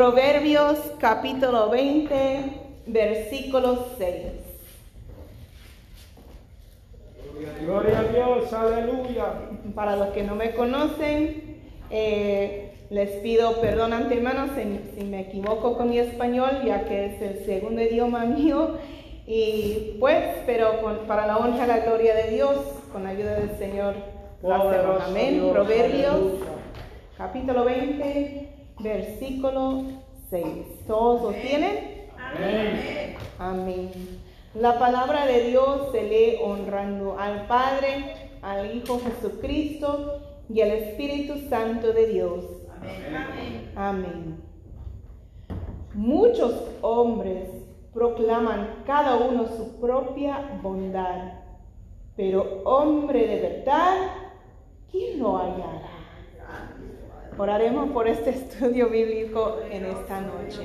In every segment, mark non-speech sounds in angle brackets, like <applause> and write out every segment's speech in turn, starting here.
Proverbios capítulo 20, versículo 6. Gloria a Dios, aleluya. Para los que no me conocen, eh, les pido perdón antemano si, si me equivoco con mi español, ya que es el segundo idioma <laughs> mío. Y pues, pero con- para la honra y la gloria de Dios, con la ayuda del Señor, lo hacemos. Amén. Dios, Proverbios aleluya. capítulo 20, versículo 6. ¿Todos lo tienen? Amén. Amén. La palabra de Dios se lee honrando al Padre, al Hijo Jesucristo y al Espíritu Santo de Dios. Amén. Muchos hombres proclaman cada uno su propia bondad, pero hombre de verdad, ¿quién lo hallará? Oraremos por este <laughs> estudio bíblico en esta noche.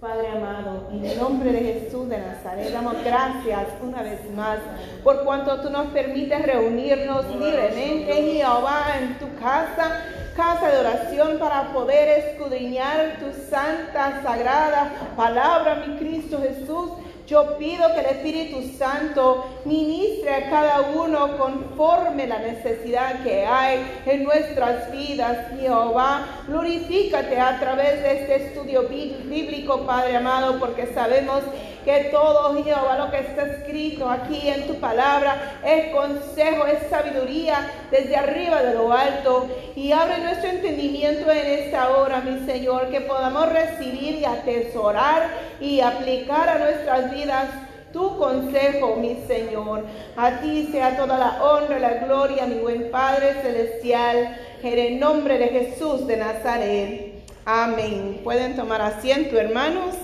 Padre amado, en el nombre de Jesús de Nazaret, damos gracias una vez más por cuanto tú nos permites reunirnos libremente, Jehová, en tu casa, casa de oración para poder escudriñar tu santa, sagrada palabra, mi Cristo Jesús. Yo pido que el Espíritu Santo ministre a cada uno conforme la necesidad que hay en nuestras vidas, Jehová. Glorifícate a través de este estudio bí- bíblico, Padre amado, porque sabemos que todo, Jehová, lo que está escrito aquí en tu palabra es consejo, es sabiduría desde arriba de lo alto. Y abre nuestro entendimiento en esta hora, mi Señor, que podamos recibir y atesorar y aplicar a nuestras vidas tu consejo, mi Señor. A ti sea toda la honra y la gloria, mi buen Padre celestial, en el nombre de Jesús de Nazaret. Amén. Pueden tomar asiento, hermanos.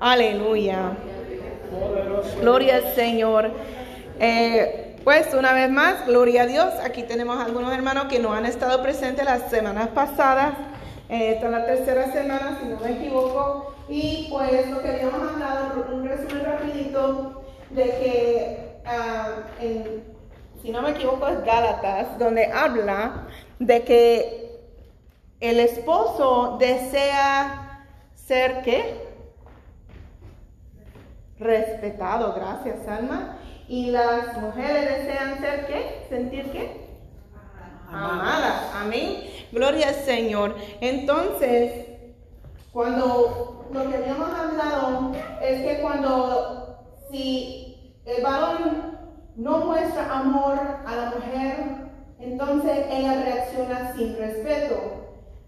Aleluya. Gloria al Señor. Eh, pues una vez más, gloria a Dios. Aquí tenemos algunos hermanos que no han estado presentes las semanas pasadas. Eh, esta es la tercera semana, si no me equivoco. Y pues lo que habíamos hablado, un resumen rapidito, de que, ah, si no me equivoco, es Gálatas, donde habla de que el esposo desea ser qué? Respetado, gracias Alma. Y las mujeres desean ser qué? ¿Sentir qué? Amadas, amén. Gloria al Señor. Entonces, cuando lo que habíamos hablado es que cuando si el varón no muestra amor a la mujer, entonces ella reacciona sin respeto.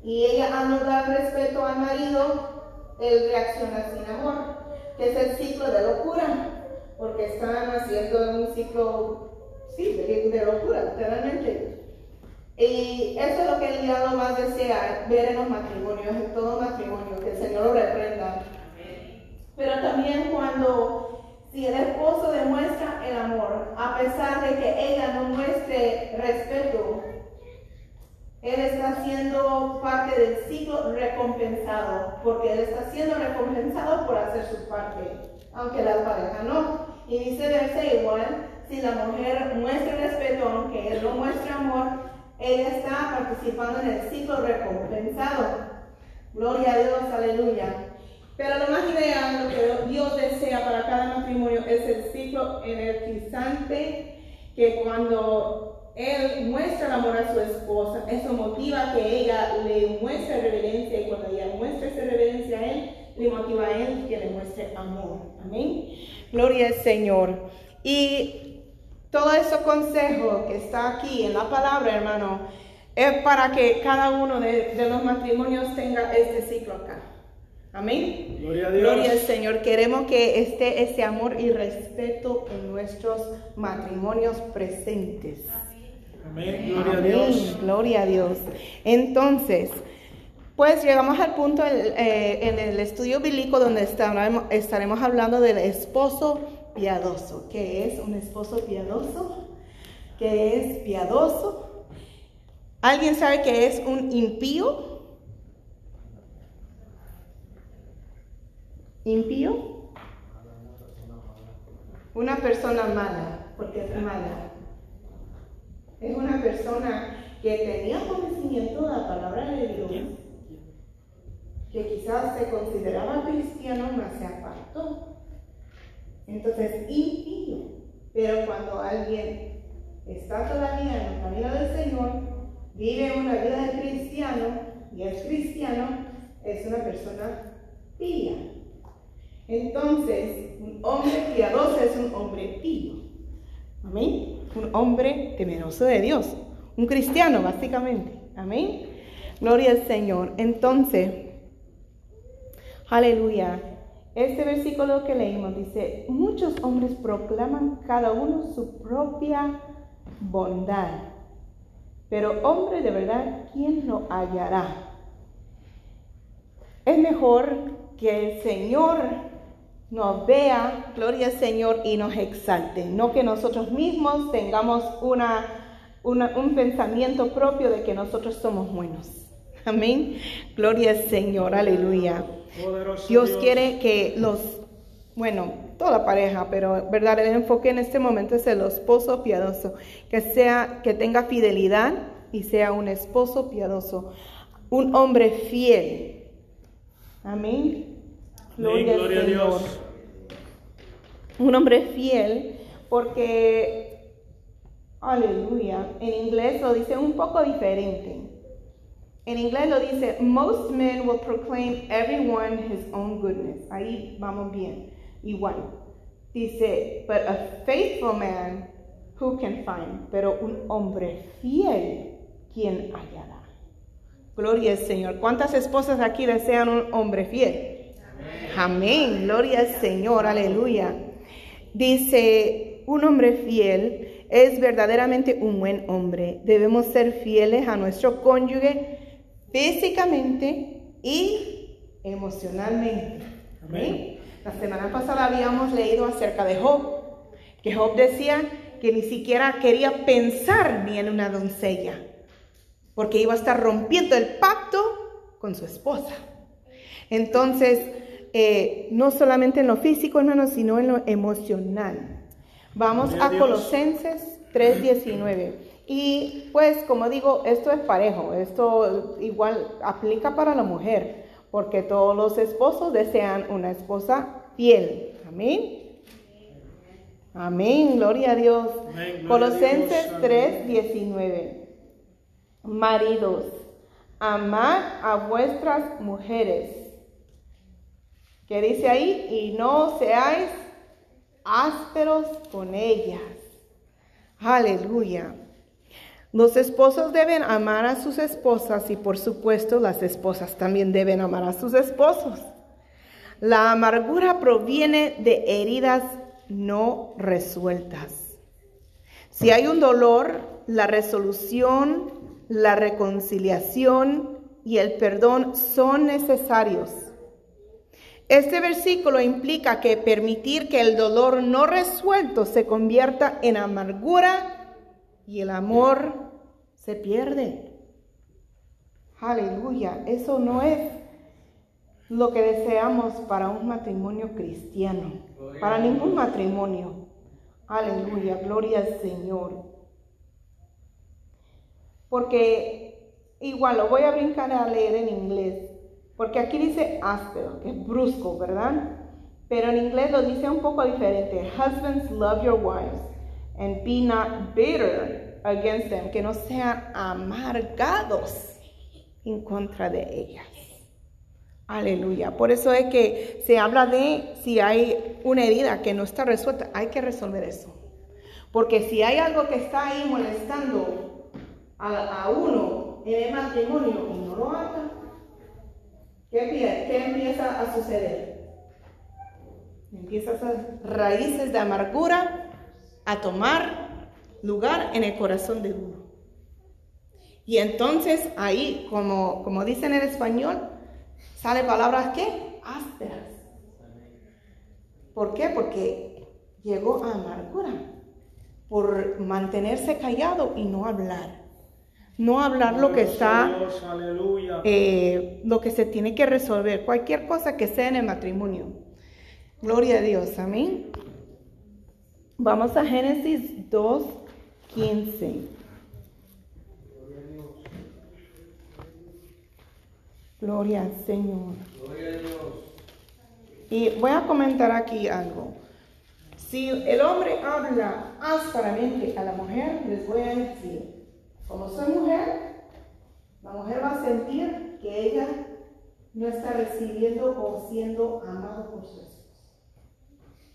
Y ella al no dar respeto al marido, él reacciona sin amor, que es el ciclo de locura, porque están haciendo un ciclo, sí, de, de locura, literalmente. Y eso es lo que el diablo más desea ver en los matrimonios, en todo matrimonio, que el Señor lo reprenda. Pero también cuando, si el esposo demuestra el amor, a pesar de que ella no muestre respeto, él está siendo parte del ciclo recompensado, porque él está siendo recompensado por hacer su parte, aunque la pareja no. Y viceversa igual, si la mujer muestra respeto, aunque él no muestre amor, ella está participando en el ciclo recompensado. Gloria a Dios, aleluya. Pero lo más ideal, lo que Dios desea para cada matrimonio es el ciclo energizante que cuando él muestra el amor a su esposa, eso motiva que ella le muestre reverencia y cuando ella muestra esa reverencia a él, le motiva a él que le muestre amor. Amén. Gloria al Señor. Y todo ese consejo que está aquí en la palabra, hermano, es para que cada uno de, de los matrimonios tenga este ciclo acá. Amén. Gloria a Dios. Gloria al Señor. Queremos que esté ese amor y respeto en nuestros matrimonios presentes. Amén. Gloria a. Dios. Gloria a Dios. Entonces, pues llegamos al punto eh, en el estudio bíblico donde estaremos, estaremos hablando del esposo piadoso. ¿Qué es un esposo piadoso? ¿Qué es piadoso? ¿Alguien sabe qué es un impío? ¿Impío? Una persona mala, porque es mala. Es una persona que tenía conocimiento de la palabra de Dios, que quizás se consideraba cristiano, mas se apartó. Entonces, impío. Pero cuando alguien está todavía en el camino del Señor, vive una vida de cristiano y es cristiano, es una persona pía. Entonces, un hombre piadoso es un hombre pío. Amén. Un hombre temeroso de Dios. Un cristiano, básicamente. Amén. Gloria al Señor. Entonces, aleluya. Este versículo que leímos dice, muchos hombres proclaman cada uno su propia bondad, pero hombre de verdad, ¿quién lo hallará? Es mejor que el Señor nos vea, gloria al Señor, y nos exalte, no que nosotros mismos tengamos una, un pensamiento propio de que nosotros somos buenos. <laughs> Amén. Gloria al Señor, aleluya. Dios, quiere que los, bueno, toda la pareja, pero verdad, el enfoque en este momento es el esposo piadoso, que sea, que tenga fidelidad y sea un esposo piadoso, un hombre fiel. Amén. Gloria, a Dios. Un hombre fiel, porque, aleluya, en inglés lo dice un poco diferente. En inglés lo dice, most men will proclaim everyone his own goodness. Ahí vamos bien, igual. Dice, but a faithful man, who can find? Pero un hombre fiel, ¿quién hallará? Gloria al Señor. ¿Cuántas esposas aquí desean un hombre fiel? Amén. Gloria al Señor. Aleluya. Dice, un hombre fiel es verdaderamente un buen hombre. Debemos ser fieles a nuestro cónyuge físicamente y emocionalmente. Amén. La semana pasada habíamos leído acerca de Job, que Job decía que ni siquiera quería pensar ni en una doncella, porque iba a estar rompiendo el pacto con su esposa. Entonces, eh, no solamente en lo físico, hermanos, sino en lo emocional. Vamos a Colosenses 3:19. Y pues, como digo, esto es parejo, esto igual aplica para la mujer, porque todos los esposos desean una esposa fiel. Amén. Amén, gloria a Dios. Colosenses 3:19. Maridos, amad a vuestras mujeres ¿Qué dice ahí? Y no seáis ásperos con ellas. Aleluya. Los esposos deben amar a sus esposas y por supuesto las esposas también deben amar a sus esposos. La amargura proviene de heridas no resueltas. Si hay un dolor, la resolución, la reconciliación y el perdón son necesarios. Este versículo implica que permitir que el dolor no resuelto se convierta en amargura y el amor se pierde. Aleluya, eso no es lo que deseamos para un matrimonio cristiano, para ningún matrimonio. Aleluya, gloria al Señor. Porque igual lo voy a brincar a leer en inglés. Porque aquí dice áspero, que es brusco, ¿verdad? Pero en inglés lo dice un poco diferente. Husbands, love your wives and be not bitter against them. Que no sean amargados en contra de ellas. Aleluya. Por eso es que se habla de si hay una herida que no está resuelta, hay que resolver eso. Porque si hay algo que está ahí molestando a, uno en el matrimonio y no lo haga, ¿Qué, empieza a suceder? Empiezan esas raíces de amargura a tomar lugar en el corazón de uno. Y entonces ahí, como, como dice en español, sale palabras ¿qué? ásperas. ¿Por qué? Porque llegó a amargura por mantenerse callado y no hablar. No hablar lo que está, eh, lo que se tiene que resolver, cualquier cosa que sea en el matrimonio. Gloria a Dios, amén. Vamos a Génesis 2, 15. Gloria al Señor. Gloria a Dios. Y voy a comentar aquí algo. Si el hombre habla ásperamente a la mujer, les voy a decir, como soy mujer, la mujer va a sentir que ella no está recibiendo o siendo amado por su esposo.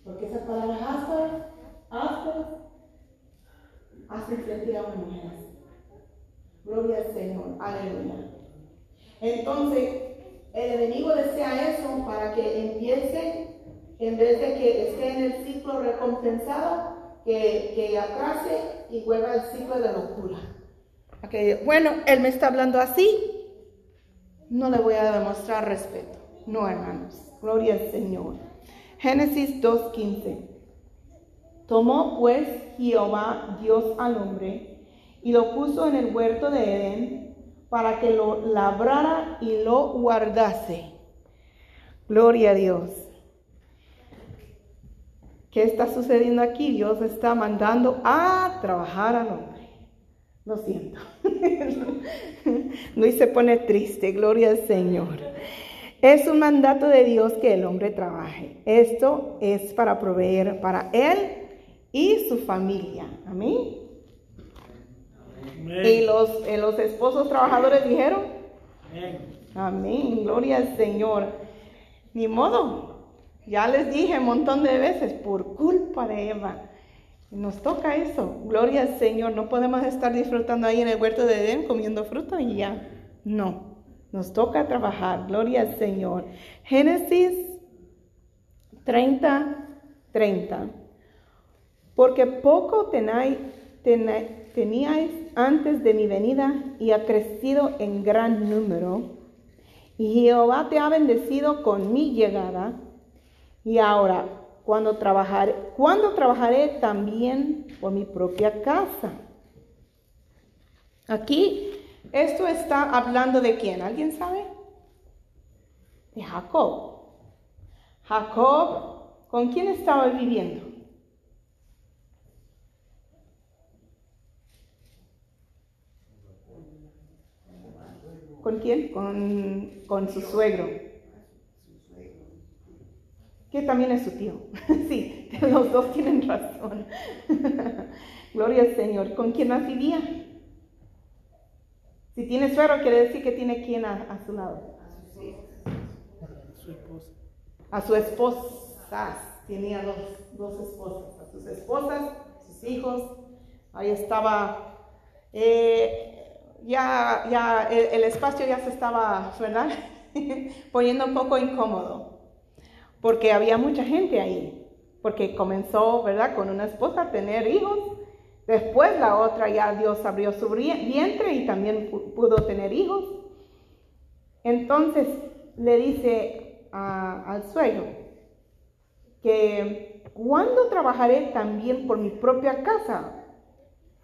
Porque esa palabra áspera, áspera, hace sentir a una mujer. Gloria al Señor, aleluya. Entonces, el enemigo desea eso para que empiece, en vez de que esté en el ciclo recompensado, que, que atrase y vuelva al ciclo de locura. Bueno, él me está hablando así, no le voy a demostrar respeto. No, hermanos. Gloria al Señor. Génesis 2.15. Tomó pues Jehová Dios al hombre y lo puso en el huerto de Edén para que lo labrara y lo guardase. Gloria a Dios. ¿Qué está sucediendo aquí? Dios está mandando a trabajar al hombre. Lo siento. Luis se pone triste, gloria al Señor. Es un mandato de Dios que el hombre trabaje. Esto es para proveer para él y su familia. Amén. Y los, eh, los esposos trabajadores dijeron, Amén. amén, gloria al Señor. Ni modo, ya les dije un montón de veces, por culpa de Eva. Nos toca eso, gloria al Señor. No podemos estar disfrutando ahí en el huerto de Edén comiendo fruta y ya. No, nos toca trabajar, gloria al Señor. Génesis 30, 30. Porque poco tenáis, teníais antes de mi venida y ha crecido en gran número. Y Jehová te ha bendecido con mi llegada. Y ahora, cuando trabajaré, cuando trabajaré también por mi propia casa. Aquí, esto está hablando de quién, ¿alguien sabe? De Jacob. Jacob, ¿con quién estaba viviendo? ¿Con quién? Con, con su suegro que también es su tío. <laughs> sí, los dos tienen razón. <laughs> Gloria al Señor. ¿Con quién más vivía? Si tiene suegro, quiere decir que tiene quién a, a su lado. Su esposa. A su esposa. Tenía dos, dos esposas. A sus esposas, sus hijos. Ahí estaba. eh, ya, ya, el, el espacio ya se estaba, ¿verdad? <laughs> Poniendo un poco incómodo porque había mucha gente ahí, porque comenzó, ¿verdad?, con una esposa a tener hijos, después la otra ya Dios abrió su vientre y también pudo tener hijos. Entonces le dice al suegro que cuando trabajaré también por mi propia casa.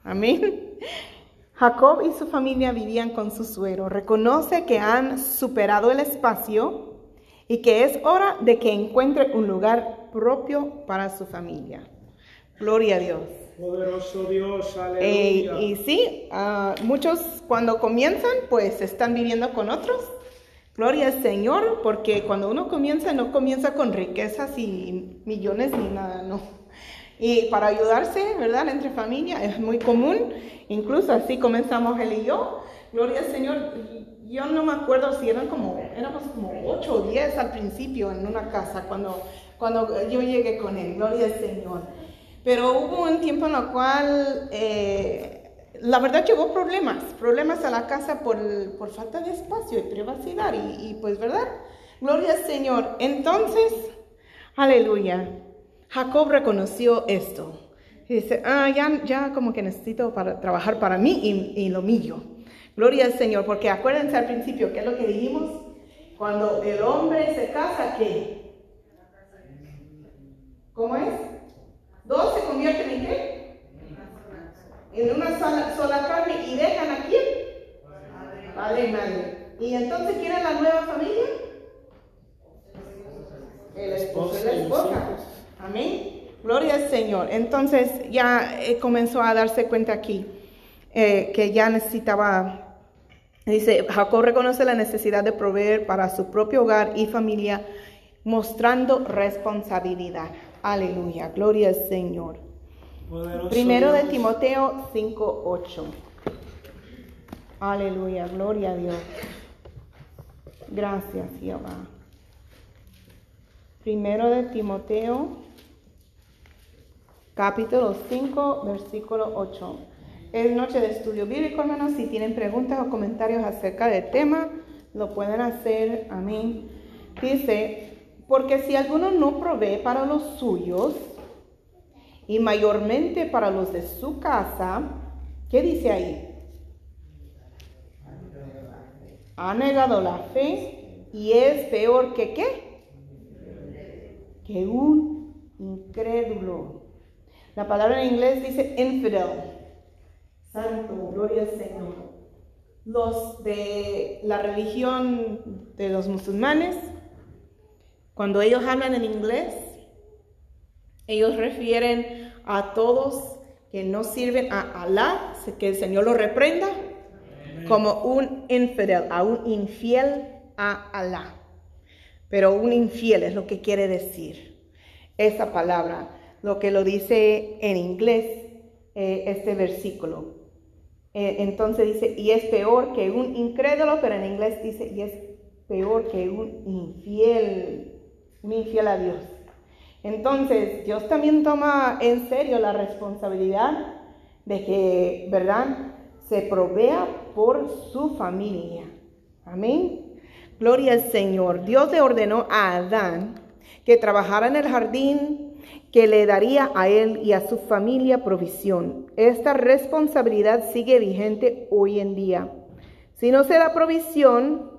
Amén. <laughs> Jacob y su familia vivían con su suegro. Reconoce que han superado el espacio y que es hora de que encuentre un lugar propio para su familia. Gloria a Dios. Poderoso Dios, Eh, aleluya. y sí, ah, muchos cuando comienzan, pues están viviendo con otros. Gloria al Señor, porque cuando uno comienza, no comienza con riquezas y millones ni nada, no. Y para ayudarse, ¿verdad? Entre familia es muy común, incluso así comenzamos él y yo. Gloria al Señor. Yo no me acuerdo si eran como, éramos como 8 o 10 al principio en una casa cuando, cuando yo llegué con él. Gloria al Señor. Pero hubo un tiempo en el cual, eh, la verdad, llegó problemas, problemas a la casa por, por falta de espacio y privacidad. Y, y, pues, ¿verdad? Gloria al Señor. Entonces, aleluya. Jacob reconoció esto. Y dice, ah, ya, ya como que necesito para trabajar para mí y, y lo mío. Gloria al Señor, porque acuérdense al principio, ¿qué es lo que dijimos? Cuando el hombre se casa, ¿qué? ¿Cómo es? Dos se convierten en qué? En una sola, sola carne y dejan a quién? Padre y madre. ¿Y entonces quién es la nueva familia? El esposo y la esposa. Amén. Gloria al Señor. Entonces ya eh, comenzó a darse cuenta aquí eh, que ya necesitaba Dice, Jacob reconoce la necesidad de proveer para su propio hogar y familia, mostrando responsabilidad. Aleluya, gloria al Señor. Poderoso Primero de. Timoteo 5:8. Aleluya, gloria a Dios. Gracias, Jehová. Primero de Timoteo, capítulo 5, versículo 8. Es noche de estudio bíblico, hermanos. Si tienen preguntas o comentarios acerca del tema, lo pueden hacer. Amén. Dice, porque si alguno no provee para los suyos, y mayormente para los de su casa, ¿qué dice ahí? Ha negado la fe y es peor que qué? Que un incrédulo. La palabra en inglés dice infidel. Santo, gloria al Señor. Los de la religión de los musulmanes, cuando ellos hablan en inglés, ellos refieren a todos que no sirven a Alá, que el Señor los reprenda, como un infidel, a un infiel a Alá. Pero un infiel es lo que quiere decir esa palabra, lo que lo dice en inglés eh, este versículo. Eh, entonces dice, y es peor que un incrédulo, pero en inglés dice, y es peor que un infiel, un infiel a Dios. Entonces, Dios también toma en serio la responsabilidad de que, ¿verdad? Se provea por su familia. Amén. Gloria al Señor. Dios le ordenó a Adán que trabajara en el jardín que le daría a él y a su familia provisión. Esta responsabilidad sigue vigente hoy en día. Si no se da provisión,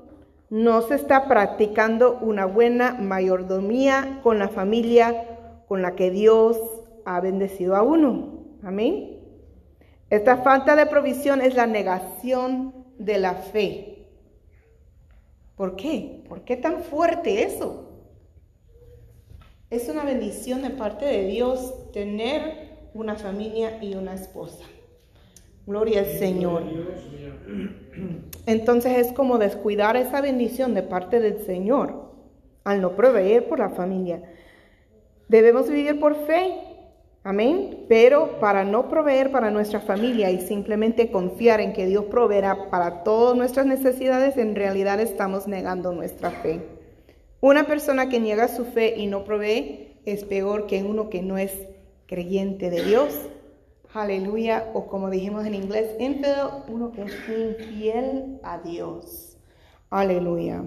no se está practicando una buena mayordomía con la familia con la que Dios ha bendecido a uno. Amén. Esta falta de provisión es la negación de la fe. ¿Por qué? ¿Por qué tan fuerte eso? Es una bendición de parte de Dios tener una familia y una esposa. Gloria al Señor. Entonces es como descuidar esa bendición de parte del Señor al no proveer por la familia. Debemos vivir por fe, amén, pero para no proveer para nuestra familia y simplemente confiar en que Dios proveerá para todas nuestras necesidades, en realidad estamos negando nuestra fe. Una persona que niega su fe y no provee es peor que uno que no es creyente de Dios. Aleluya, o como dijimos en inglés, infidel, uno que es infiel a Dios. Aleluya.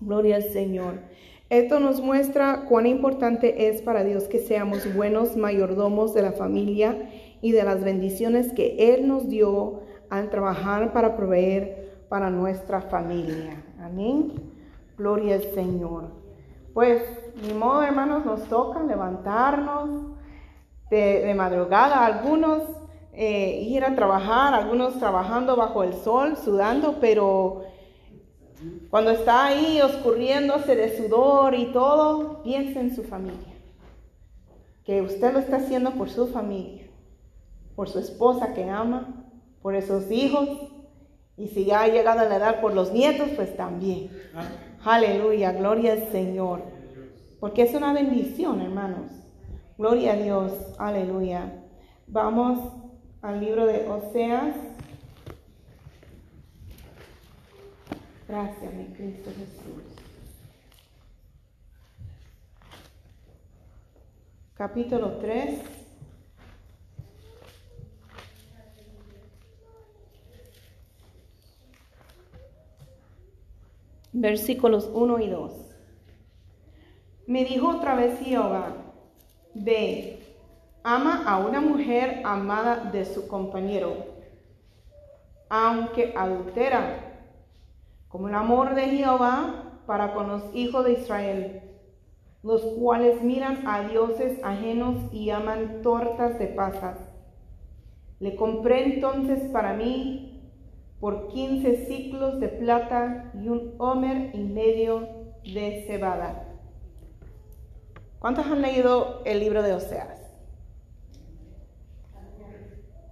Gloria al Señor. Esto nos muestra cuán importante es para Dios que seamos buenos mayordomos de la familia y de las bendiciones que Él nos dio al trabajar para proveer para nuestra familia. Amén. Gloria al Señor. Pues, ni modo, hermanos, nos toca levantarnos de, madrugada, algunos eh, ir a trabajar, algunos trabajando bajo el sol, sudando, pero cuando está ahí oscurriéndose de sudor y todo, piensa en su familia. Que usted lo está haciendo por su familia, por su esposa que ama, por esos hijos, y si ya ha llegado a la edad por los nietos, pues también. Aleluya, gloria al Señor. Porque es una bendición, hermanos. Gloria a Dios, aleluya. Vamos al libro de Oseas. Gracias, mi Cristo Jesús. Capítulo 3. Versículos 1 y 2. Me dijo otra vez Jehová, ve, ama a una mujer amada de su compañero, aunque adultera, como el amor de Jehová para con los hijos de Israel, los cuales miran a dioses ajenos y aman tortas de pasas. Le compré entonces para mí por quince ciclos de plata y un homer y medio de cebada. ¿Cuántos han leído el libro de Oseas?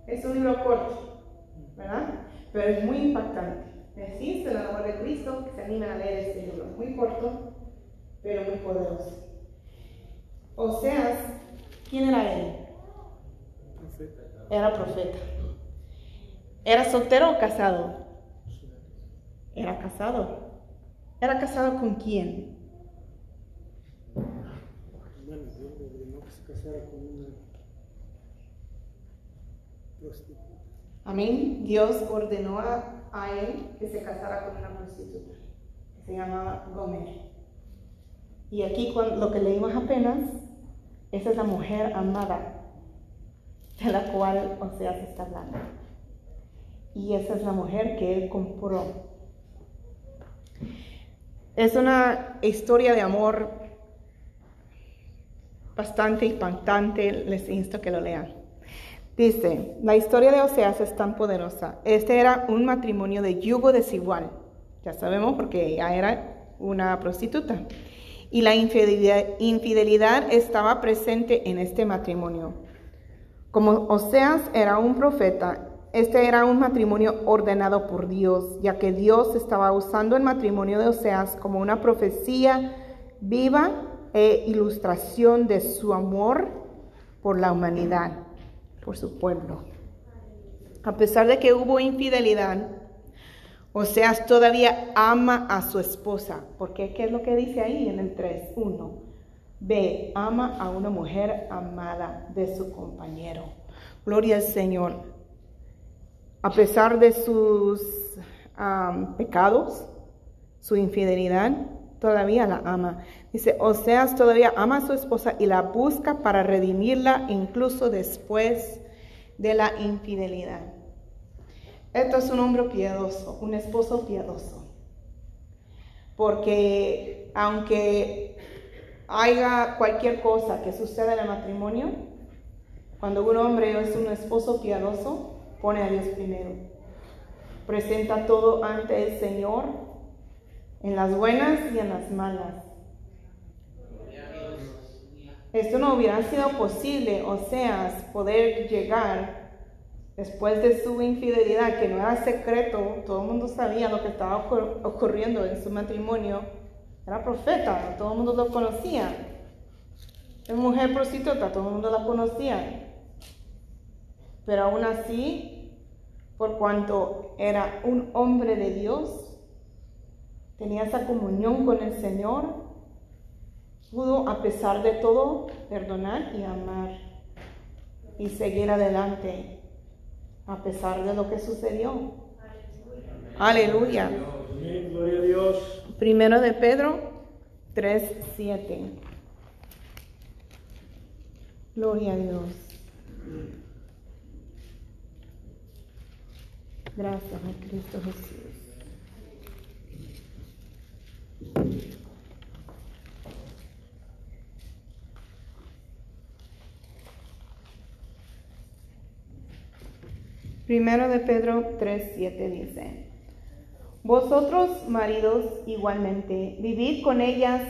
Es un libro corto, ¿verdad? pero es muy impactante. Existe el amor de Cristo que se animen a leer este libro. Muy corto, pero muy poderoso. Oseas, ¿quién era él? Profeta. Era profeta. ¿Era soltero o casado? Era casado. ¿Era casado con quién? Amén. Dios ordenó a, a él que se casara con una prostituta. Se llamaba Gomer. Y aquí lo que leímos apenas, esa es la mujer amada de la cual Oseas está hablando. Y esa es la mujer que él compró. Es una historia de amor bastante impactante, les insto que lo lean. Dice, la historia de Oseas es tan poderosa. Este era un matrimonio de yugo desigual. Ya sabemos porque ella era una prostituta. Y la infidelidad, infidelidad estaba presente en este matrimonio. Como Oseas era un profeta, este era un matrimonio ordenado por Dios, ya que Dios estaba usando el matrimonio de Oseas como una profecía viva e ilustración de su amor por la humanidad, por su pueblo. A pesar de que hubo infidelidad, Oseas todavía ama a su esposa, porque ¿qué es lo que dice ahí en el 3.1? Ve, ama a una mujer amada de su compañero. Gloria al Señor. A pesar de sus pecados, su infidelidad, todavía la ama. Dice, Oseas todavía ama a su esposa y la busca para redimirla incluso después de la infidelidad. Esto es un hombre piadoso, un esposo piadoso. Porque aunque haya cualquier cosa que suceda en el matrimonio, cuando un hombre es un esposo piadoso, pone a Dios primero. Presenta todo ante el Señor, en las buenas y en las malas. Esto no hubiera sido posible, o sea, poder llegar después de su infidelidad, que no era secreto, todo el mundo sabía lo que estaba ocurriendo en su matrimonio. Era profeta, todo el mundo lo conocía. Es mujer prostituta, todo el mundo la conocía. Pero aún así, por cuanto era un hombre de Dios, tenía esa comunión con el Señor, pudo a pesar de todo perdonar y amar y seguir adelante a pesar de lo que sucedió. Aleluya. Gloria a Dios. Primero de Pedro 3:7. Gloria a Dios. Gracias a Cristo Jesús. Primero de Pedro 3:7 dice, Vosotros maridos igualmente, vivid con ellas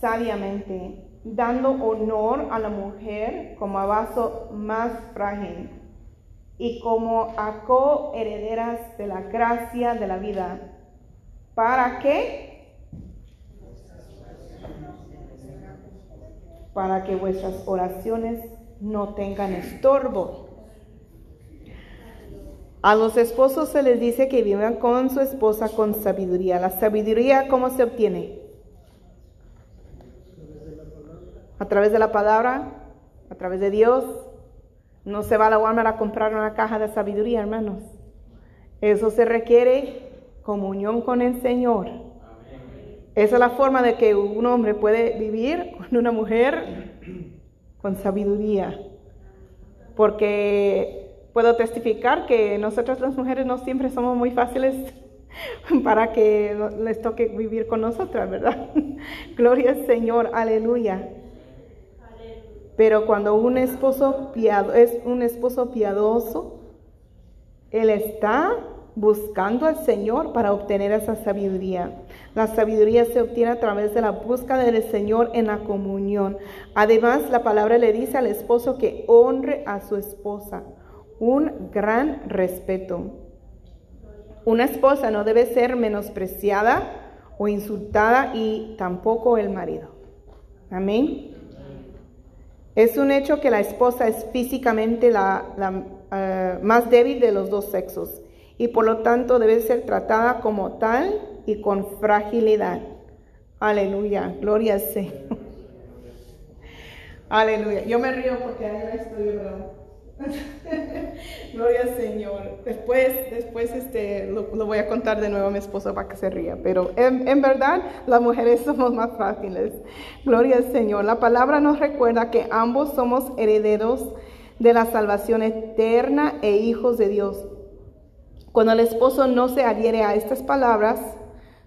sabiamente, dando honor a la mujer como a vaso más frágil y como a coherederas de la gracia de la vida. ¿Para qué? Para que vuestras oraciones no tengan estorbo. A los esposos se les dice que vivan con su esposa con sabiduría. ¿La sabiduría cómo se obtiene? A través de la palabra, a través de Dios. No se va a la Walmart a comprar una caja de sabiduría, hermanos. Eso se requiere comunión con el Señor. Esa es la forma de que un hombre puede vivir con una mujer con sabiduría. Porque puedo testificar que nosotras las mujeres no siempre somos muy fáciles <laughs> para que les toque vivir con nosotras, ¿verdad? <laughs> Gloria al Señor, aleluya. Pero cuando un esposo es un esposo piadoso, él está buscando al Señor para obtener esa sabiduría. La sabiduría se obtiene a través de la búsqueda del Señor en la comunión. Además, la palabra le dice al esposo que honre a su esposa un gran respeto. Una esposa no debe ser menospreciada o insultada y tampoco el marido. Amén. Es un hecho que la esposa es físicamente la, eh, más débil de los dos sexos y por lo tanto debe ser tratada como tal y con fragilidad. Aleluya, gloria al Señor. <laughs> Aleluya. Yo me río porque ahí la estoy, ¿verdad? <laughs> Gloria al Señor. Después, después este, lo, voy a contar de nuevo a mi esposo para que se ría. Pero en, en, verdad, las mujeres <laughs> somos más fáciles. Gloria al Señor. La palabra nos recuerda que ambos somos herederos de la salvación eterna e hijos de Dios. Cuando el esposo no se adhiere a estas palabras,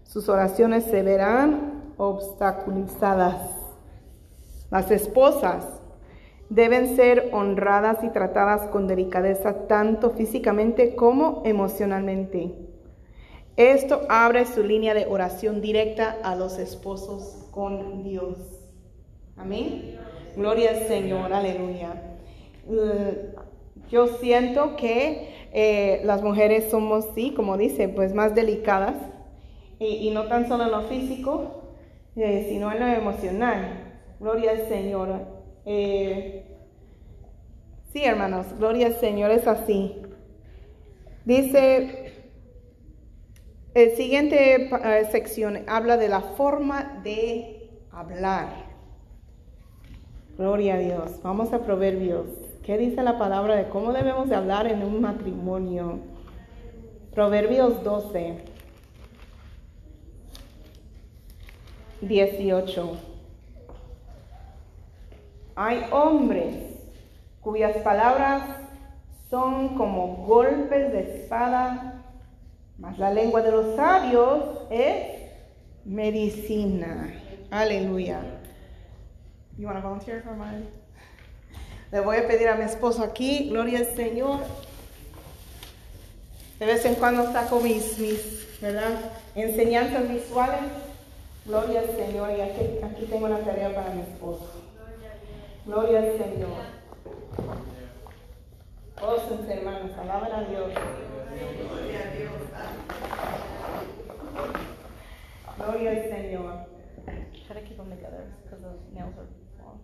sus oraciones se verán obstaculizadas. Las esposas deben ser honradas y tratadas con delicadeza tanto físicamente como emocionalmente. Esto abre su línea de oración directa a los esposos con Dios. Amén. Gloria al Señor, aleluya. Yo siento que eh, las mujeres somos, sí, como dice, pues más delicadas y, y no tan solo en lo físico, eh, sino en lo emocional. Gloria al Señor. Eh, sí, hermanos, gloria al Señor es así. Dice, el siguiente uh, sección habla de la forma de hablar. Gloria a Dios. Vamos a Proverbios. ¿Qué dice la palabra de cómo debemos de hablar en un matrimonio? Proverbios 12, 18. Hay hombres cuyas palabras son como golpes de espada, mas la lengua de los sabios es medicina. Aleluya. You want to volunteer for mine? Le voy a pedir a mi esposo aquí, gloria al Señor. De vez en cuando saco mis, mis ¿verdad? enseñanzas visuales. Gloria al Señor. Y aquí, aquí tengo una tarea para mi esposo. Gloria al Señor. Ósense, hermanos, alaben a Dios. Gloria a al Señor. Try to keep them together because those nails are long.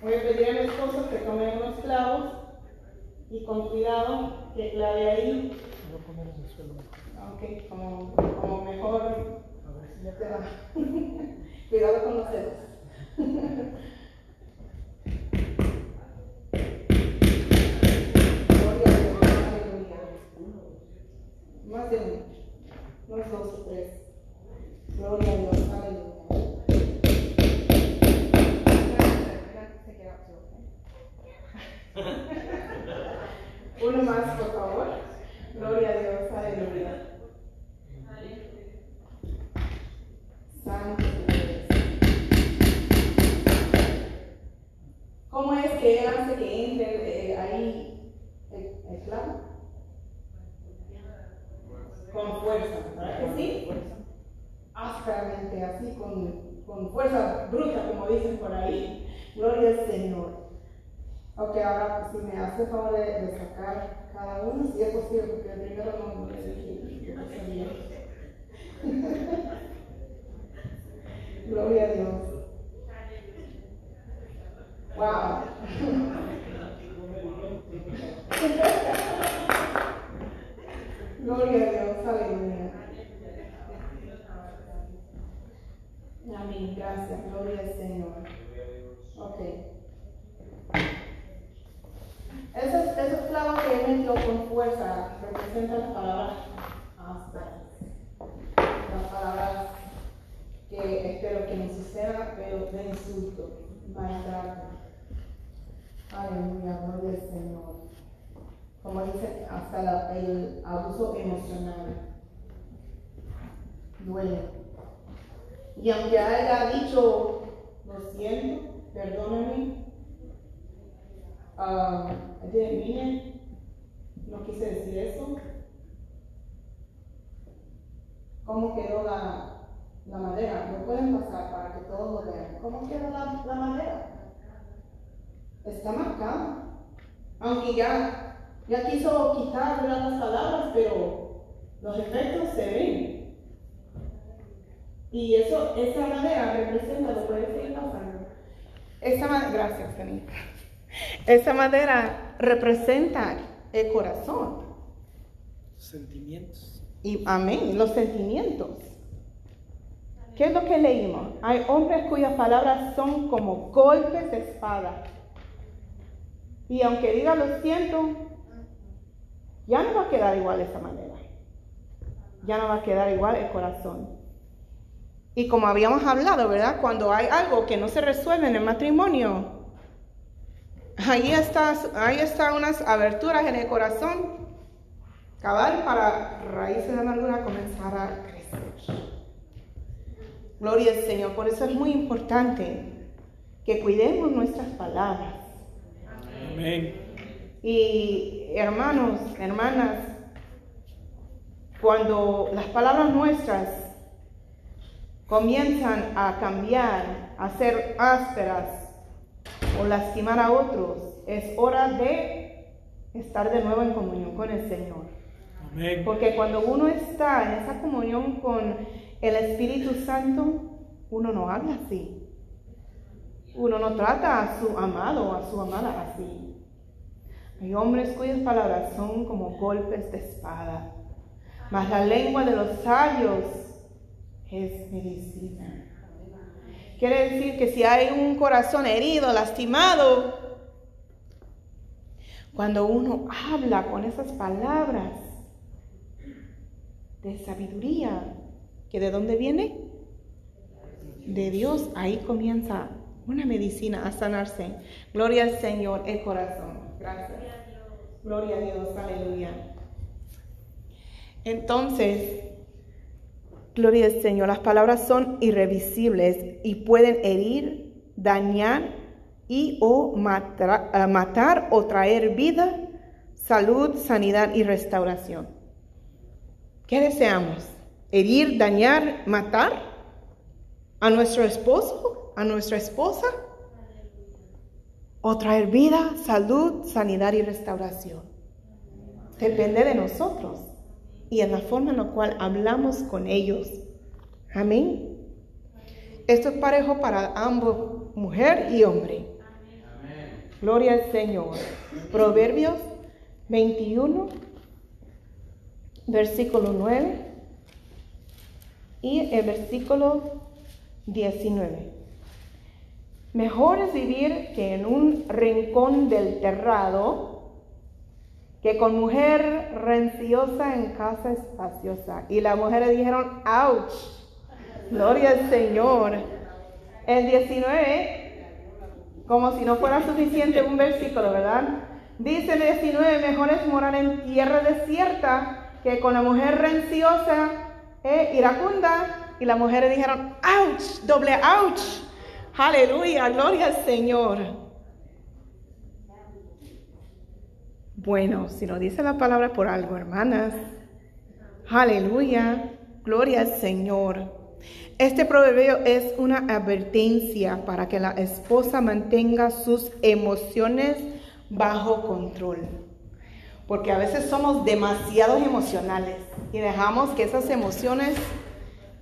Voy a pedir a mi esposo que tome unos clavos y con cuidado que clave ahí. Voy a poner en el suelo. Ok, como, como mejor. Ya te va. <laughs> Cuidado con los dedos. Más de uno, unos dos o tres. Gloria a Dios, aleluya. Uno más, por favor. Gloria a Dios, aleluya. Santo Dios. ¿Cómo es que él hace que entre eh, ahí el, el clavo? Con fuerza, ¿verdad que sí? Ásperamente, así, con, con fuerza bruta, dicen por ahí. Gloria al Señor. Ok, ahora pues, si me hace favor de, sacar cada uno, si es posible, porque el primero no me. <laughs> Gloria a Dios. Wow. <laughs> Gloria a Dios, aleluya. Amén, gloria al Señor. Ok. Esos, esos clavos que él metió con fuerza representan las palabras ásperas. Las palabras que espero que no suceda, pero de insulto, maltrato. Aleluya, gloria al Señor. Como dice, hasta el abuso emocional. Duele. Y aunque haya dicho, lo siento, perdóname, uh, I didn't mean no quise decir eso. ¿Cómo quedó la, la madera? Lo pueden pasar para que todos lo vean. ¿Cómo quedó la, la madera? Está marcada. Aunque ya Ya quiso quitar las palabras, pero los efectos se ven. Y eso, esa madera representa, lo puedes seguir pasando. Esa madera, gracias, Janita. Esa madera representa el corazón. Sentimientos. Y amén, los sentimientos. ¿Qué es lo que leímos? Hay hombres cuyas palabras son como golpes de espada. Y aunque diga lo siento, ya no va a quedar igual de esa manera. Ya no va a quedar igual el corazón. Y como habíamos hablado, ¿verdad? Cuando hay algo que no se resuelve en el matrimonio, ahí está, ahí están unas aberturas en el corazón, cabal para raíces de amargura comenzar a crecer. Gloria al Señor. Por eso es muy importante que cuidemos nuestras palabras. Amén. Y hermanos, hermanas, cuando las palabras nuestras comienzan a cambiar, a ser ásperas o lastimar a otros, es hora de estar de nuevo en comunión con el Señor. Amén. Porque cuando uno está en esa comunión con el Espíritu Santo, uno no habla así. Uno no trata a su amado o a su amada así. Hay hombres cuyas palabras son como golpes de espada, mas la lengua de los sabios es medicina. Quiere decir que si hay un corazón herido, lastimado, cuando uno habla con esas palabras de sabiduría, que de dónde viene? De Dios, ahí comienza una medicina a sanarse. Gloria al Señor, el corazón. Gracias. Gloria a Dios, aleluya. Entonces, gloria al Señor, las palabras son irrevisibles y pueden herir, dañar y o matar, uh, matar o traer vida, salud, sanidad y restauración. ¿Qué deseamos? ¿Herir, dañar, matar a nuestro esposo, a nuestra esposa? ¿O traer vida, salud, sanidad y restauración? Depende de nosotros y en la forma en la cual hablamos con ellos. Amén. Esto es parejo para ambos, mujer y hombre. Gloria al Señor. Proverbios 21, versículo 9 y el versículo 19. Mejor es vivir que en un rincón del terrado que con mujer renciosa en casa espaciosa. Y las mujeres dijeron, ouch, gloria al Señor. El 19, como si no fuera suficiente un versículo, ¿verdad? Dice el 19, mejor es morar en tierra desierta que con la mujer renciosa e iracunda. Y las mujeres dijeron, ouch, doble ouch. Aleluya, gloria al Señor. Bueno, si lo dice la palabra por algo, hermanas. Aleluya, gloria al Señor. Este proverbio es una advertencia para que la esposa mantenga sus emociones bajo control. Porque a veces somos demasiado emocionales y dejamos que esas emociones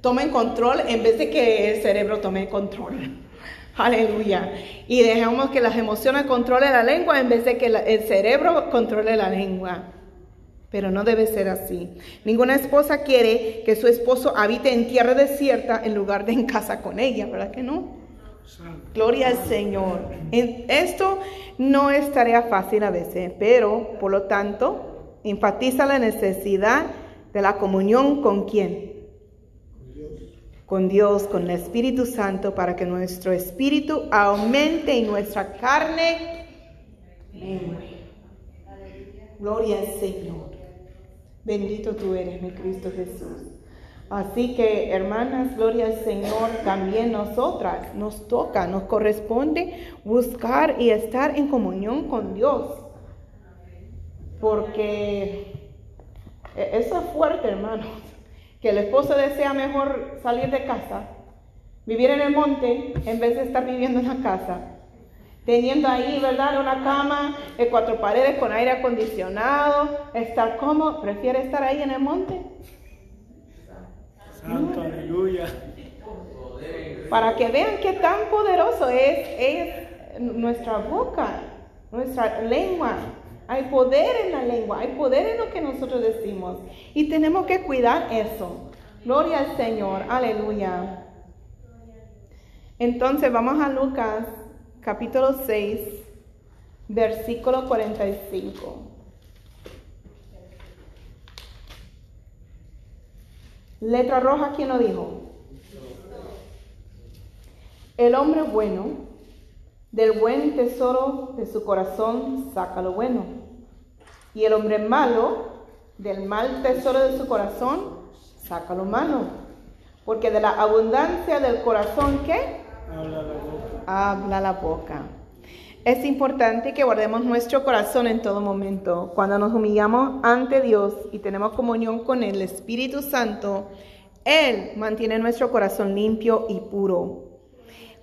tomen control en vez de que el cerebro tome control. Aleluya. Y dejamos que las emociones controlen la lengua en vez de que el cerebro controle la lengua. Pero no debe ser así. Ninguna esposa quiere que su esposo habite en tierra desierta en lugar de en casa con ella, ¿verdad que no? Gloria al Señor. Esto no es tarea fácil a veces, pero por lo tanto enfatiza la necesidad de la comunión con quién? Con Dios, con el Espíritu Santo, para que nuestro espíritu aumente y nuestra carne. Gloria al Señor. Bendito tú eres, mi Cristo Jesús. Así que, hermanas, gloria al Señor, también nosotras nos toca, nos corresponde buscar y estar en comunión con Dios. Porque eso es fuerte, hermanos que el esposo desea mejor salir de casa, vivir en el monte en vez de estar viviendo en la casa. teniendo ahí, ¿verdad? Una cama de cuatro paredes con aire acondicionado, estar cómodo, prefiere estar ahí en el monte. Santo, aleluya. Para que vean qué tan poderoso es, es nuestra boca, nuestra lengua. Hay poder en la lengua, hay poder en lo que nosotros decimos. Y tenemos que cuidar eso. Gloria al Señor, aleluya. Entonces vamos a Lucas capítulo 6, versículo 45. Letra roja, ¿quién lo dijo? El hombre bueno, del buen tesoro de su corazón saca lo bueno. Y el hombre malo, del mal tesoro de su corazón, saca lo malo. Porque de la abundancia del corazón, ¿qué? Habla la boca. habla la boca. Es importante que guardemos nuestro corazón en todo momento. Cuando nos humillamos ante Dios y tenemos comunión con el Espíritu Santo, Él mantiene nuestro corazón limpio y puro.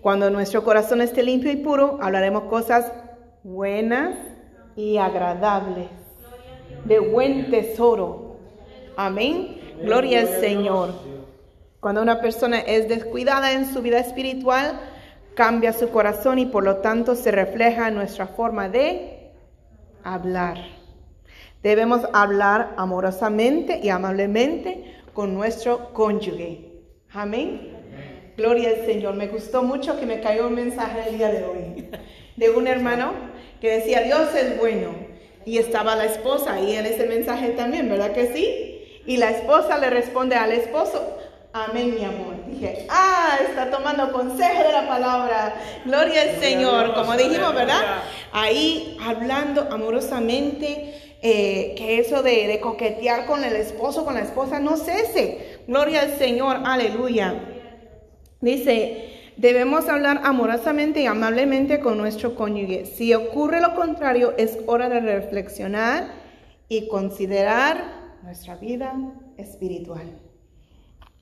Cuando nuestro corazón esté limpio y puro, hablaremos cosas buenas y agradables, de buen tesoro. Amén. Gloria al Señor. Cuando una persona es descuidada en su vida espiritual, cambia su corazón y por lo tanto se refleja en nuestra forma de hablar. Debemos hablar amorosamente y amablemente con nuestro cónyuge. Amén. Gloria al Señor. Me gustó mucho que me cayó un mensaje el día de hoy de un hermano que decía, Dios es bueno. Y estaba la esposa ahí en ese mensaje también, ¿verdad que sí? Y la esposa le responde al esposo, Amén, mi amor. Dije, ah, está tomando consejo de la palabra. Gloria al Señor. Como dijimos, ¿verdad? Ahí hablando amorosamente, eh, que eso de, de coquetear con el esposo, con la esposa, no cese. Gloria al Señor. Aleluya. Dice, debemos hablar amorosamente y amablemente con nuestro cónyuge. Si ocurre lo contrario, es hora de reflexionar y considerar nuestra vida espiritual.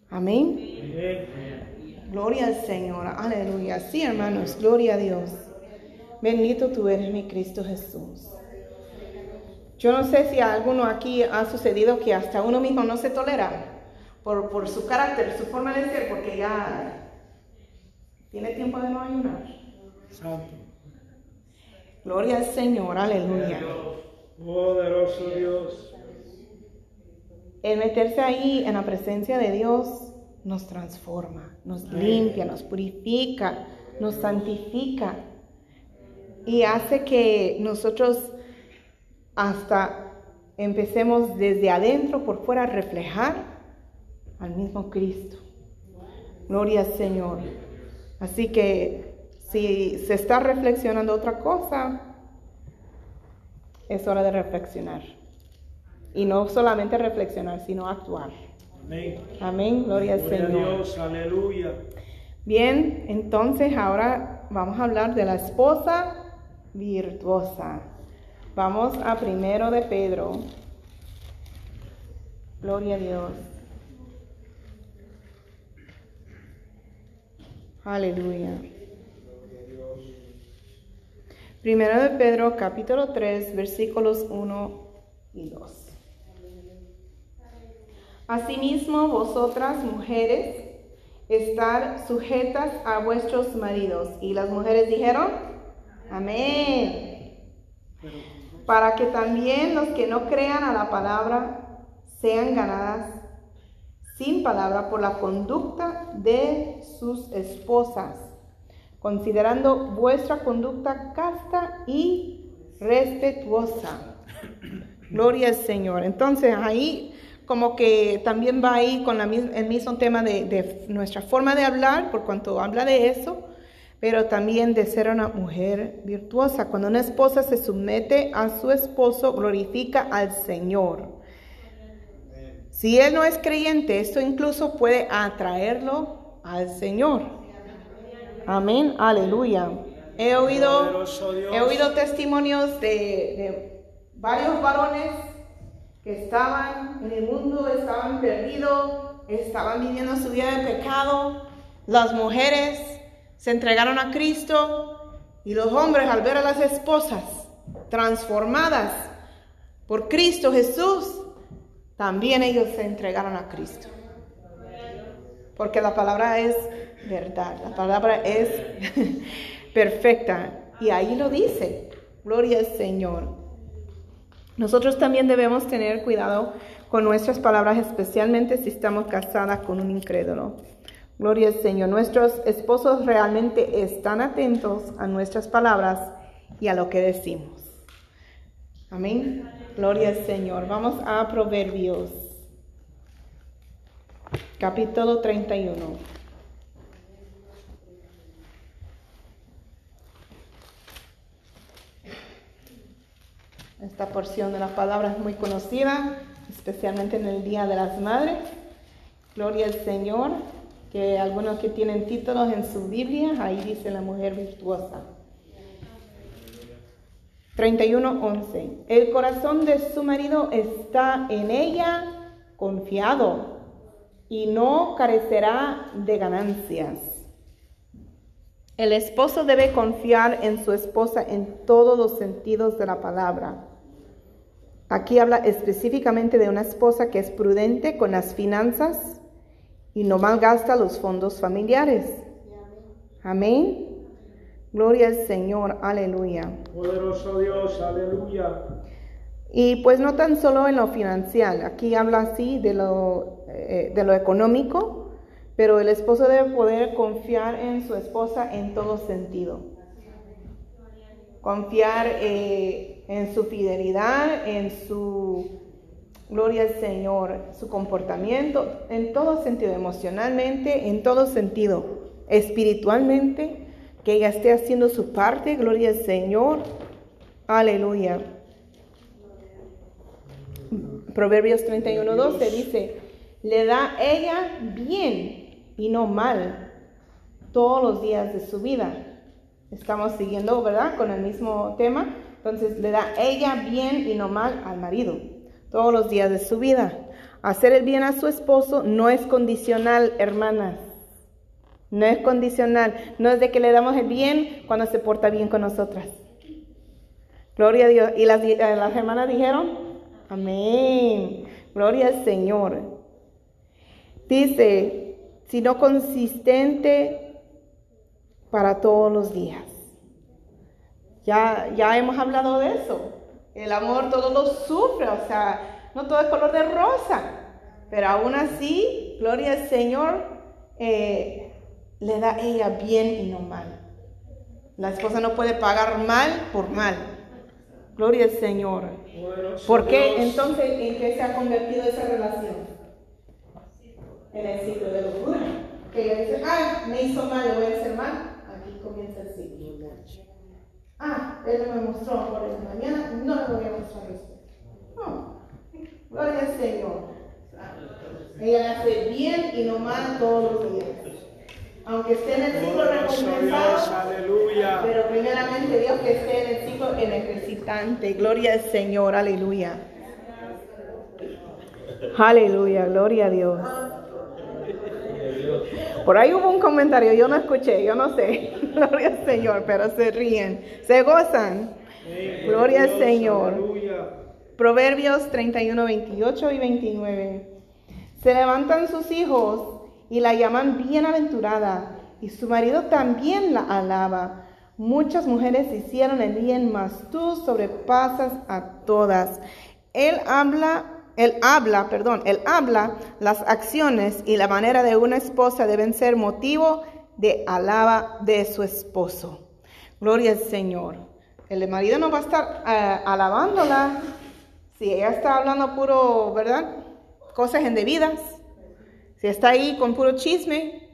Amén. Gloria al Señor. Aleluya. Sí, hermanos, gloria a Dios. Bendito tú eres mi Cristo Jesús. Yo no sé si a alguno aquí ha sucedido que hasta uno mismo no se tolera por, por su carácter, su forma de ser, porque ya tiene tiempo de no ayunar. Santo. Gloria al Señor. Aleluya. Poderoso Dios. El meterse ahí en la presencia de Dios nos transforma, nos limpia, nos purifica, nos santifica y hace que nosotros hasta empecemos desde adentro por fuera a reflejar al mismo Cristo. Gloria al Señor. Así que si se está reflexionando otra cosa, es hora de reflexionar. Y no solamente reflexionar, sino actuar. Amén. Amén, gloria al Gloria a Señor. Dios, aleluya. Bien, entonces ahora vamos a hablar de la esposa virtuosa. Vamos a primero de Pedro. Gloria a Dios. Aleluya. Primero de Pedro, capítulo 3, versículos 1 y 2. Asimismo, vosotras mujeres, estar sujetas a vuestros maridos. Y las mujeres dijeron, amén. Para que también los que no crean a la palabra sean ganadas sin palabra por la conducta de sus esposas, considerando vuestra conducta casta y respetuosa. Gloria al Señor. Entonces ahí como que también va ahí con la el mismo tema de, de nuestra forma de hablar, por cuanto habla de eso, pero también de ser una mujer virtuosa. Cuando una esposa se somete a su esposo, glorifica al Señor. Si él no es creyente, esto incluso puede atraerlo al Señor. Amén, aleluya. He oído, he oído testimonios de, de varios varones que estaban en el mundo, estaban perdidos, estaban viviendo su vida de pecado. Las mujeres se entregaron a Cristo Y los hombres al ver a las esposas transformadas por Cristo Jesús, también ellos se entregaron a Cristo. Porque la palabra es verdad, la palabra es <laughs> perfecta. Y ahí lo dice, gloria al Señor. Nosotros también debemos tener cuidado con nuestras palabras, especialmente si estamos casadas con un incrédulo. Gloria al Señor. Nuestros esposos realmente están atentos a nuestras palabras y a lo que decimos. Amén. Gloria al Señor. Vamos a Proverbios, capítulo 31. Esta porción de la palabra es muy conocida, especialmente en el Día de las Madres. Gloria al Señor que algunos que tienen títulos en su Biblia, ahí dice la mujer virtuosa. 31.11. El corazón de su marido está en ella confiado y no carecerá de ganancias. El esposo debe confiar en su esposa en todos los sentidos de la palabra. Aquí habla específicamente de una esposa que es prudente con las finanzas, y no malgasta los fondos familiares. Amén. Gloria al Señor, aleluya. Poderoso Dios, aleluya. Y pues no tan solo en lo financiero, aquí habla así de lo, eh, de lo económico, pero el esposo debe poder confiar en su esposa en todo sentido. Confiar eh, en su fidelidad, en su Gloria al Señor, su comportamiento en todo sentido, emocionalmente, en todo sentido, espiritualmente, que ella esté haciendo su parte, gloria al Señor, aleluya. Proverbios 31, 12 dice, le da ella bien y no mal todos los días de su vida. Estamos siguiendo, ¿verdad? Con el mismo tema. Entonces, le da ella bien y no mal al marido todos los días de su vida. Hacer el bien a su esposo no es condicional, hermanas. No es condicional. No es de que le damos el bien cuando se porta bien con nosotras. Gloria a Dios. Y las, eh, las hermanas dijeron, amén. Gloria al Señor. Dice, sino consistente para todos los días. Ya, ya hemos hablado de eso. El amor todo lo sufre, o sea, no todo es color de rosa, pero aún así, gloria al Señor, eh, le da ella bien y no mal. La esposa no puede pagar mal por mal. Gloria al Señor. ¿Por qué entonces en qué se ha convertido esa relación? En el ciclo de locura. Que ella dice, ah, me hizo mal, le voy a hacer mal. Aquí comienza el ciclo. Ah, él me mostró por la mañana, no le voy a mostrar esto. No, gloria al Señor. Ella hace bien y no mal todos los días. Aunque esté en el ciclo recompensado, pero primeramente Dios que esté en el ciclo en ejercitante. Gloria al Señor, aleluya. Aleluya, gloria a Dios. Por ahí hubo un comentario, yo no escuché, yo no sé. <laughs> Gloria al Señor, pero se ríen, se gozan. Gloria al Señor. Proverbios 31, 28 y 29. Se levantan sus hijos y la llaman bienaventurada, y su marido también la alaba. Muchas mujeres hicieron el bien, mas tú sobrepasas a todas. Él habla él habla, perdón, él habla, las acciones y la manera de una esposa deben ser motivo de alaba de su esposo. Gloria al Señor. El marido no va a estar eh, alabándola si ella está hablando puro, ¿verdad? Cosas indebidas. Si está ahí con puro chisme,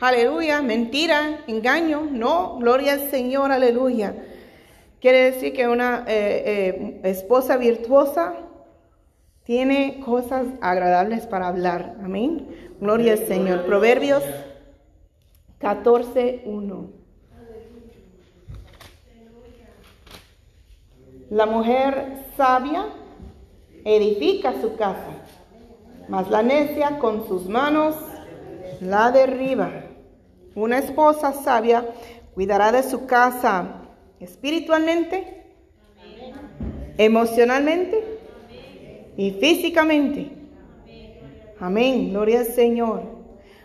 aleluya, mentira, engaño, no, gloria al Señor, aleluya. Quiere decir que una eh, eh, esposa virtuosa tiene cosas agradables para hablar. Amén. Gloria al Señor. Proverbios 14.1. La mujer sabia edifica su casa, mas la necia con sus manos la derriba. Una esposa sabia cuidará de su casa, espiritualmente, emocionalmente y físicamente. Amén, gloria al Señor.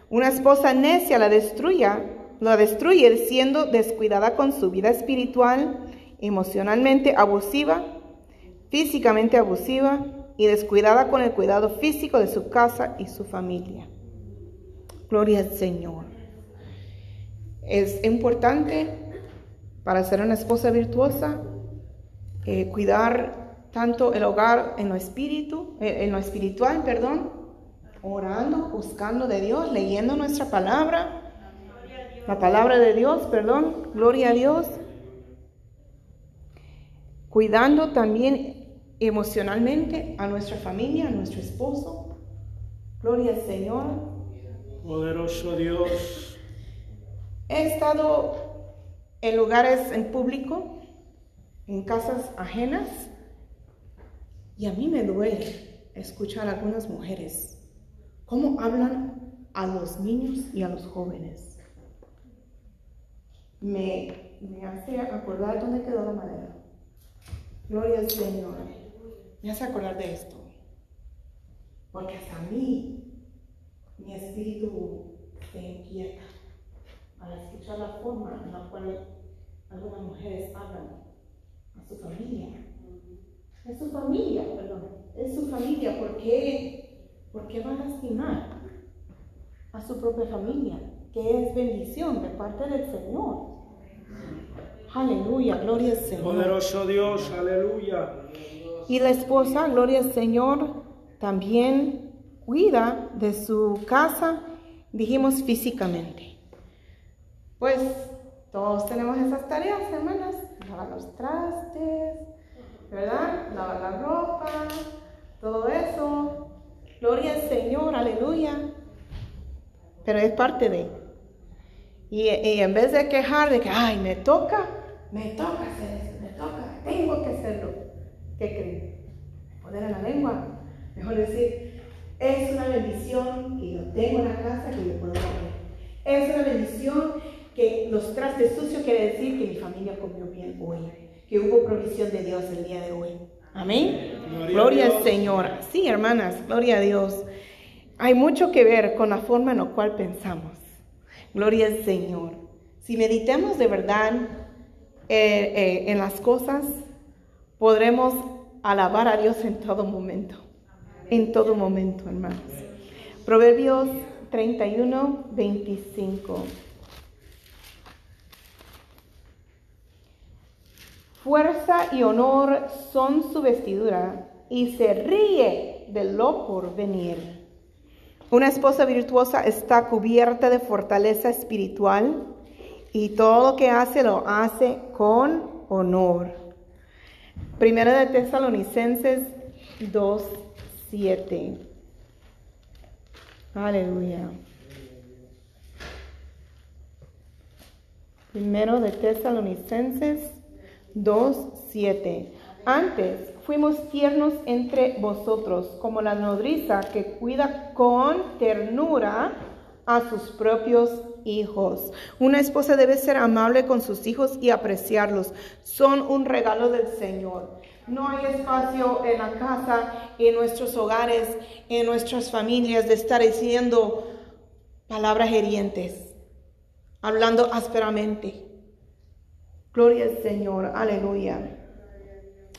Una esposa necia la destruya, la destruye siendo descuidada con su vida espiritual, emocionalmente abusiva, físicamente abusiva y descuidada con el cuidado físico de su casa y su familia. Gloria al Señor. Es importante para ser una esposa virtuosa eh, cuidar tanto el hogar en lo espíritu, eh, en lo espiritual, perdón, orando, buscando de Dios, leyendo nuestra palabra, la palabra de Dios, perdón, gloria a Dios, cuidando también emocionalmente a nuestra familia, a nuestro esposo, gloria al Señor. Poderoso Dios. He estado en lugares en público, en casas ajenas, y a mí me duele escuchar a algunas mujeres cómo hablan a los niños y a los jóvenes. Me, me hace acordar dónde quedó la madera. Gloria al Señor. Me hace acordar de esto. Porque hasta a mí, mi espíritu se inquieta al escuchar la forma en la cual algunas mujeres hablan a su familia. Es su familia, perdón. Es su familia. ¿Por qué, ¿Por qué va a lastimar a su propia familia? Que es bendición de parte del Señor. Aleluya, gloria al Señor. Poderoso Dios, aleluya. Y la esposa, gloria al Señor, también cuida de su casa, dijimos físicamente. Pues todos tenemos esas tareas, hermanas. Lavar los trastes, ¿verdad? Lavar la ropa, todo eso. Gloria al Señor, aleluya. Pero es parte de. Y, y en vez de quejar de que, ay, me toca, me toca hacer eso, me toca, tengo que hacerlo. ¿Qué creen? Poder en la lengua. Mejor decir, es una bendición que yo tengo en la casa que yo puedo comer. Es una bendición que los trastes sucios quiere decir que mi familia comió bien hoy, que hubo provisión de Dios el día de hoy. Amén. Gloria, al Señor. Sí, hermanas, gloria a Dios. Hay mucho que ver con la forma en la cual pensamos. Gloria al Señor. Si meditemos de verdad eh, eh, en las cosas, podremos alabar a Dios en todo momento. En todo momento, hermanos. Proverbios 31, 25. Fuerza y honor son su vestidura y se ríe de lo por venir. Una esposa virtuosa está cubierta de fortaleza espiritual y todo lo que hace lo hace con honor. Primera de Tesalonicenses 2, 7. Aleluya. Primero de Tesalonicenses 2.7. Antes fuimos tiernos entre vosotros, como la nodriza que cuida con ternura a sus propios hijos. Una esposa debe ser amable con sus hijos y apreciarlos. Son un regalo del Señor. No hay espacio en la casa, en nuestros hogares, en nuestras familias de estar diciendo palabras herientes, hablando ásperamente. Gloria al Señor, aleluya.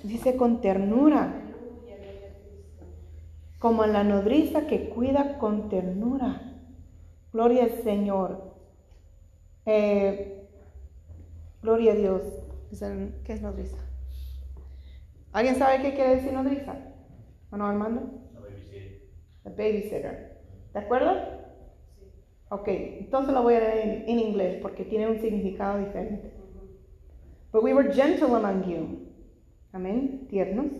Dice con ternura, como la nodriza que cuida con ternura. Gloria al Señor. Eh, gloria a Dios. ¿Qué es nodriza? ¿Alguien sabe qué quiere decir nodriza? ¿O no, Armando? La babysitter. ¿De acuerdo? Ok, entonces lo voy a leer en inglés porque tiene un significado diferente. But we were gentle among you. Amén. Tiernos.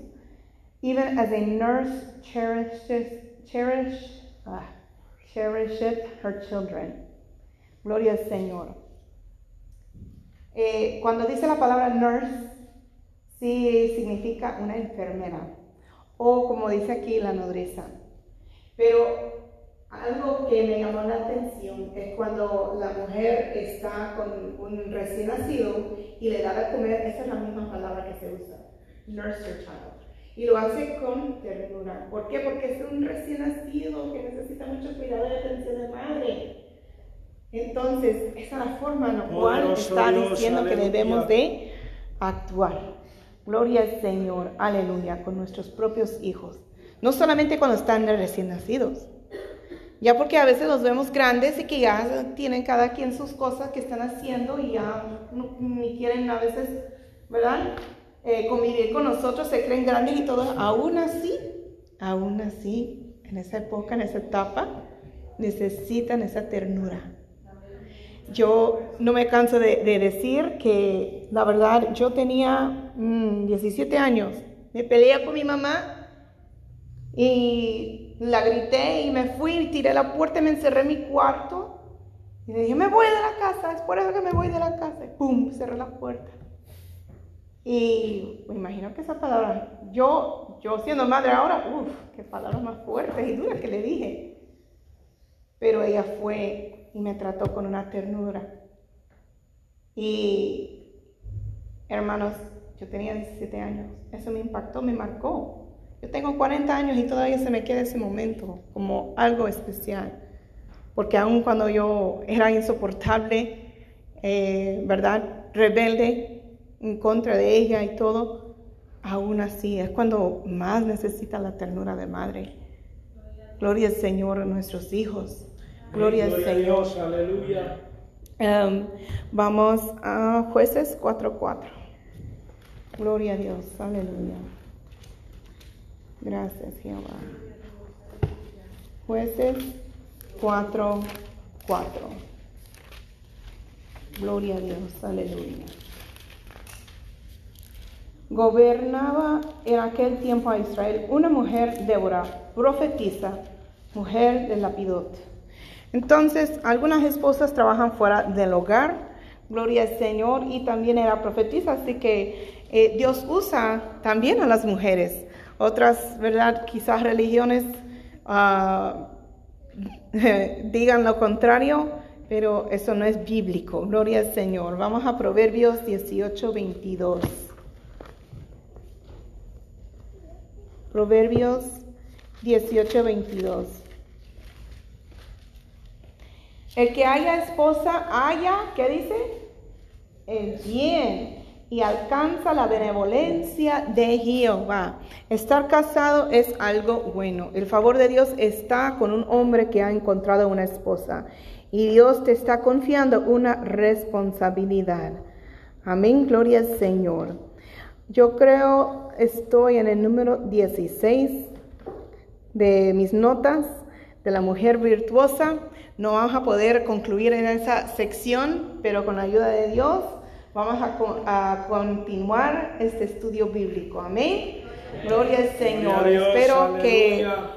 Even as a nurse cherishes, cherish, ah, cherisheth her children. Gloria al Señor. Eh, cuando dice la palabra nurse, sí significa una enfermera. O como dice aquí, la nodriza. Pero algo que me llamó la atención es cuando la mujer está con un recién nacido y le da de comer, esa es la misma palabra que se usa, nurse your child. Y lo hace con ternura. ¿Por qué? Porque es un recién nacido que necesita mucho cuidado y atención de madre. Entonces, esa es la forma en la cual está diciendo que debemos de actuar. Gloria al Señor, aleluya, con nuestros propios hijos. No solamente cuando están recién nacidos. Ya porque a veces los vemos grandes y que ya tienen cada quien sus cosas que están haciendo y ya no- ni quieren a veces, ¿verdad? Eh, convivir con nosotros, se creen grandes y todo. Aún así, aún así, en esa época, en esa etapa, necesitan esa ternura. Yo no me canso de, de decir que la verdad yo tenía mm, 17 años, me peleé con mi mamá y la grité y me fui tiré la puerta y me encerré en mi cuarto y le dije, me voy de la casa, es por eso que me voy de la casa. Y pum, cerré la puerta. Y me imagino que esa palabra, yo, yo siendo madre ahora, uff, qué palabras más fuertes y duras que le dije. Pero ella fue y me trató con una ternura. Y hermanos, yo tenía 17 años, eso me impactó, me marcó. Yo tengo 40 años y todavía se me queda ese momento como algo especial. Porque aun cuando yo era insoportable, eh, ¿verdad? Rebelde en contra de ella y todo, aún así es cuando más necesita la ternura de madre. Gloria al Señor a nuestros hijos. Gloria al Gloria a Señor. Dios, aleluya. Em, vamos a jueces 4.4. Gloria a Dios, aleluya. Gracias, Jehová. Jueces 4.4. Gloria a Dios, aleluya. Gobernaba en aquel tiempo a Israel una mujer, Débora, profetisa, mujer de Lapidot. Entonces, algunas esposas trabajan fuera del hogar, gloria al Señor, y también era profetisa, así que eh, Dios usa también a las mujeres. Otras, ¿verdad? Quizás religiones ah, <laughs> digan lo contrario, pero eso no es bíblico. Gloria al Señor. Vamos a Proverbios 18, 22. Proverbios 18, 22. El que haya esposa haya, ¿qué dice? El bien y alcanza la benevolencia de Jehová. Estar casado es algo bueno. El favor de Dios está con un hombre que ha encontrado una esposa. Y Dios te está confiando una responsabilidad. Amén, gloria al Señor. Yo creo, estoy en el número 16 de mis notas de la mujer virtuosa. No vamos a poder concluir en esa sección, pero con la ayuda de Dios vamos a, co- a continuar este estudio bíblico. Amén. Gloria al Señor. Gloria a Dios, Espero que estemos